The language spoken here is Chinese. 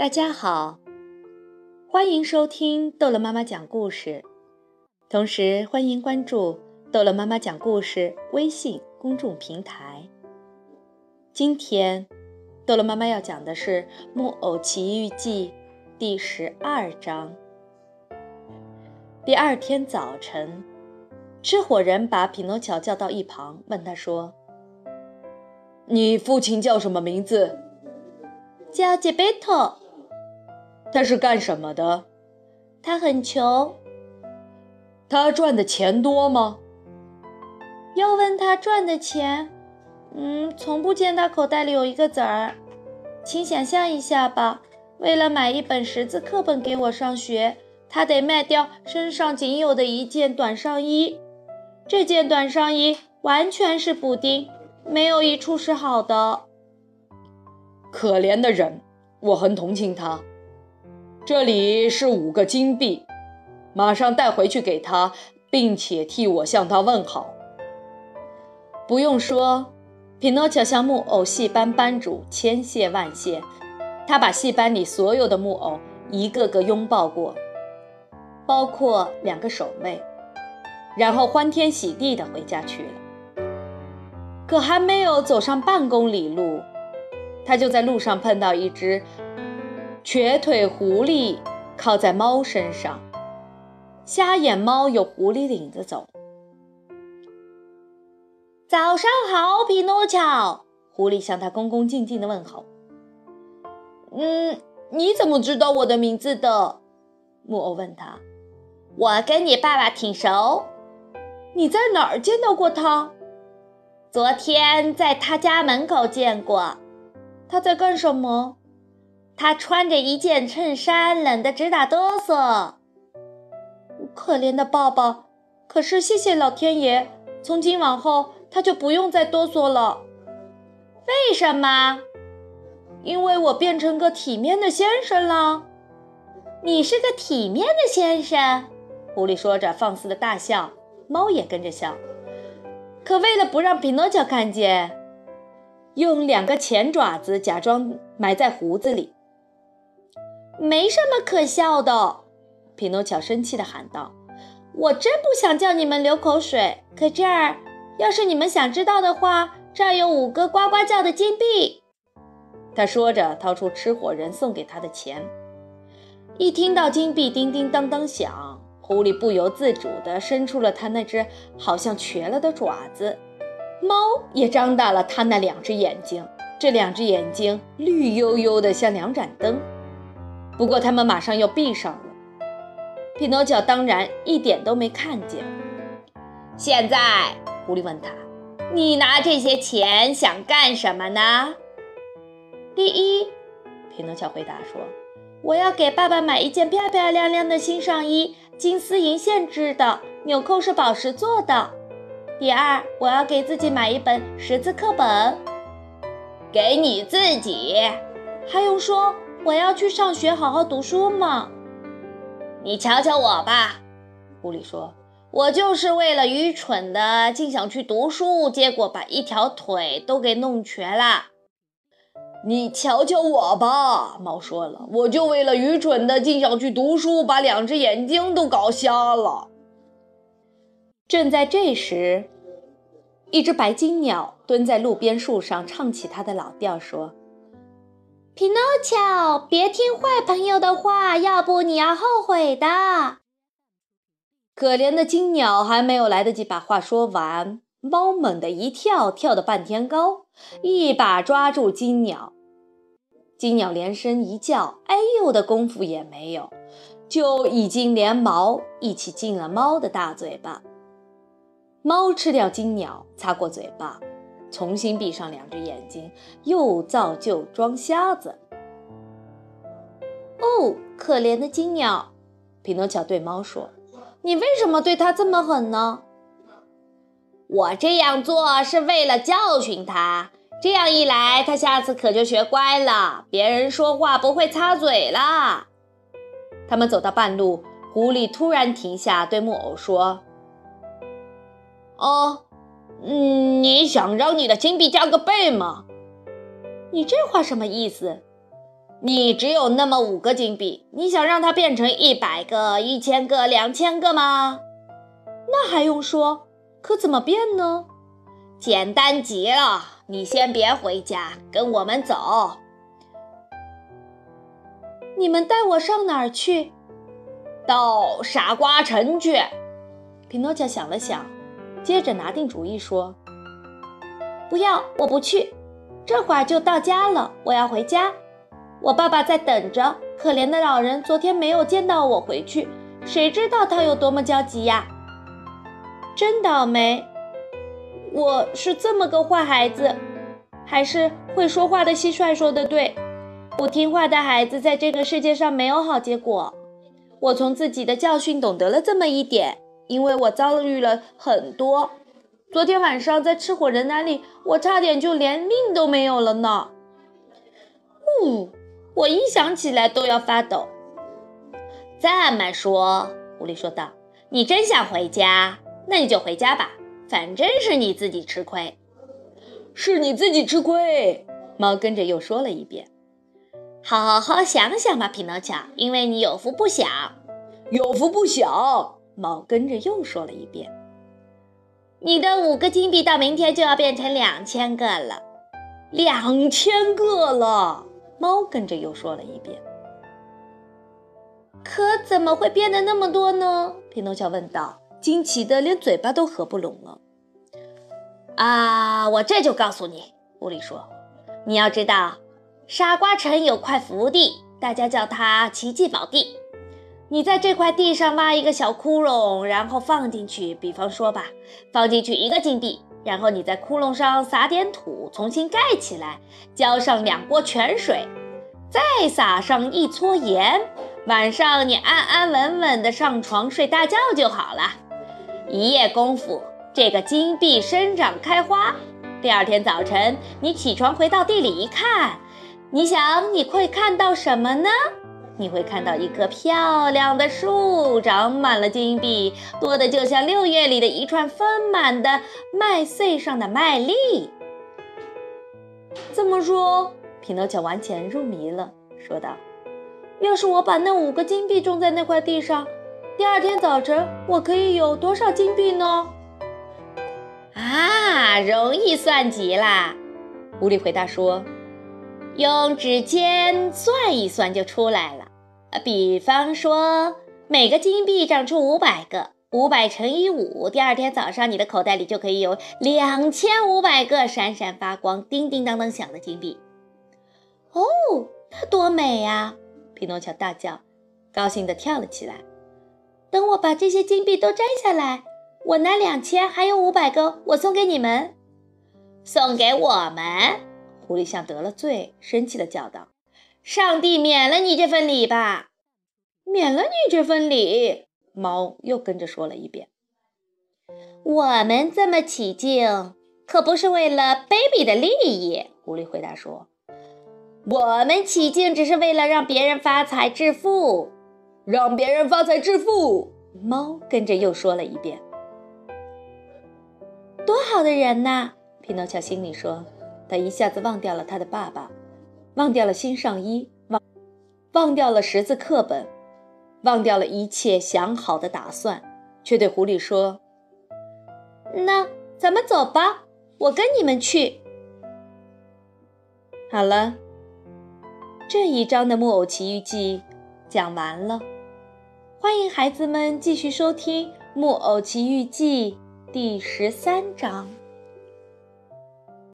大家好，欢迎收听逗乐妈妈讲故事，同时欢迎关注逗乐妈妈讲故事微信公众平台。今天，逗乐妈妈要讲的是《木偶奇遇记》第十二章。第二天早晨，吃火人把匹诺乔叫到一旁，问他说：“你父亲叫什么名字？”“叫杰贝托。”他是干什么的？他很穷。他赚的钱多吗？要问他赚的钱，嗯，从不见他口袋里有一个子儿。请想象一下吧，为了买一本识字课本给我上学，他得卖掉身上仅有的一件短上衣。这件短上衣完全是补丁，没有一处是好的。可怜的人，我很同情他。这里是五个金币，马上带回去给他，并且替我向他问好。不用说，匹诺乔向木偶戏班班主千谢万谢。他把戏班里所有的木偶一个个拥抱过，包括两个守卫，然后欢天喜地地回家去了。可还没有走上半公里路，他就在路上碰到一只。瘸腿狐狸靠在猫身上，瞎眼猫有狐狸领着走。早上好，匹诺乔。狐狸向他恭恭敬敬地问好。嗯，你怎么知道我的名字的？木偶问他。我跟你爸爸挺熟。你在哪儿见到过他？昨天在他家门口见过。他在干什么？他穿着一件衬衫，冷得直打哆嗦。可怜的爸爸！可是谢谢老天爷，从今往后他就不用再哆嗦了。为什么？因为我变成个体面的先生了。你是个体面的先生，狐狸说着放肆的大笑，猫也跟着笑。可为了不让匹诺乔看见，用两个前爪子假装埋在胡子里。没什么可笑的，匹诺乔生气地喊道：“我真不想叫你们流口水。可这儿，要是你们想知道的话，这儿有五个呱呱叫的金币。”他说着，掏出吃火人送给他的钱。一听到金币叮叮当当响，狐狸不由自主地伸出了它那只好像瘸了的爪子，猫也张大了它那两只眼睛，这两只眼睛绿油油的，像两盏灯。不过，他们马上又闭上了。匹诺乔当然一点都没看见。现在，狐狸问他：“你拿这些钱想干什么呢？”第一，匹诺乔回答说：“我要给爸爸买一件漂漂亮亮的新上衣，金丝银线织的，纽扣是宝石做的。第二，我要给自己买一本识字课本。给你自己，还用说？”我要去上学，好好读书嘛。你瞧瞧我吧，狐狸说：“我就是为了愚蠢的，竟想去读书，结果把一条腿都给弄瘸了。”你瞧瞧我吧，猫说了：“我就为了愚蠢的，竟想去读书，把两只眼睛都搞瞎了。”正在这时，一只白金鸟蹲在路边树上，唱起它的老调，说。匹诺乔，别听坏朋友的话，要不你要后悔的。可怜的金鸟还没有来得及把话说完，猫猛地一跳，跳得半天高，一把抓住金鸟。金鸟连声一叫，哎呦的功夫也没有，就已经连毛一起进了猫的大嘴巴。猫吃掉金鸟，擦过嘴巴。重新闭上两只眼睛，又造就装瞎子。哦，可怜的金鸟！匹诺乔对猫说：“你为什么对它这么狠呢？”我这样做是为了教训它，这样一来，它下次可就学乖了，别人说话不会擦嘴了。他们走到半路，狐狸突然停下，对木偶说：“哦。”嗯，你想让你的金币加个倍吗？你这话什么意思？你只有那么五个金币，你想让它变成一百个、一千个、两千个吗？那还用说？可怎么变呢？简单极了，你先别回家，跟我们走。你们带我上哪儿去？到傻瓜城去。匹诺乔想了想，接着拿定主意说：“不要，我不去。这会儿就到家了，我要回家。”我爸爸在等着，可怜的老人昨天没有见到我回去，谁知道他有多么焦急呀！真倒霉！我是这么个坏孩子，还是会说话的蟋蟀说的对，不听话的孩子在这个世界上没有好结果。我从自己的教训懂得了这么一点，因为我遭遇了很多。昨天晚上在吃火人那里，我差点就连命都没有了呢。呜！我一想起来都要发抖。这么说，狐狸说道：“你真想回家？那你就回家吧，反正是你自己吃亏。”是你自己吃亏。猫跟着又说了一遍：“好好想想吧，匹诺乔，因为你有福不享。”有福不享。猫跟着又说了一遍：“你的五个金币到明天就要变成两千个了，两千个了。”猫跟着又说了一遍：“可怎么会变得那么多呢？”匹诺乔问道，惊奇的连嘴巴都合不拢了。“啊，我这就告诉你。”狐狸说，“你要知道，傻瓜城有块福地，大家叫它奇迹宝地。你在这块地上挖一个小窟窿，然后放进去，比方说吧，放进去一个金币。”然后你在窟窿上撒点土，重新盖起来，浇上两锅泉水，再撒上一撮盐。晚上你安安稳稳的上床睡大觉就好了。一夜功夫，这个金币生长开花。第二天早晨，你起床回到地里一看，你想你会看到什么呢？你会看到一棵漂亮的树，长满了金币，多的就像六月里的一串丰满的麦穗上的麦粒。这么说，匹诺乔完全入迷了，说道：“要是我把那五个金币种在那块地上，第二天早晨我可以有多少金币呢？”啊，容易算极啦！狐狸回答说：“用指尖算一算就出来了。”比方说，每个金币长出五百个，五百乘以五，第二天早上你的口袋里就可以有两千五百个闪闪发光、叮叮当当响的金币。哦，那多美呀！匹诺乔大叫，高兴地跳了起来。等我把这些金币都摘下来，我拿两千，还有五百个，我送给你们。送给我们？狐狸像得了罪，生气地叫道。上帝免了你这份礼吧，免了你这份礼。猫又跟着说了一遍。我们这么起敬，可不是为了 baby 的利益。狐狸回答说：“我们起敬只是为了让别人发财致富，让别人发财致富。”猫跟着又说了一遍。多好的人呐！匹诺乔心里说。他一下子忘掉了他的爸爸。忘掉了新上衣，忘忘掉了识字课本，忘掉了一切想好的打算，却对狐狸说：“那咱们走吧，我跟你们去。”好了，这一章的《木偶奇遇记》讲完了，欢迎孩子们继续收听《木偶奇遇记》第十三章。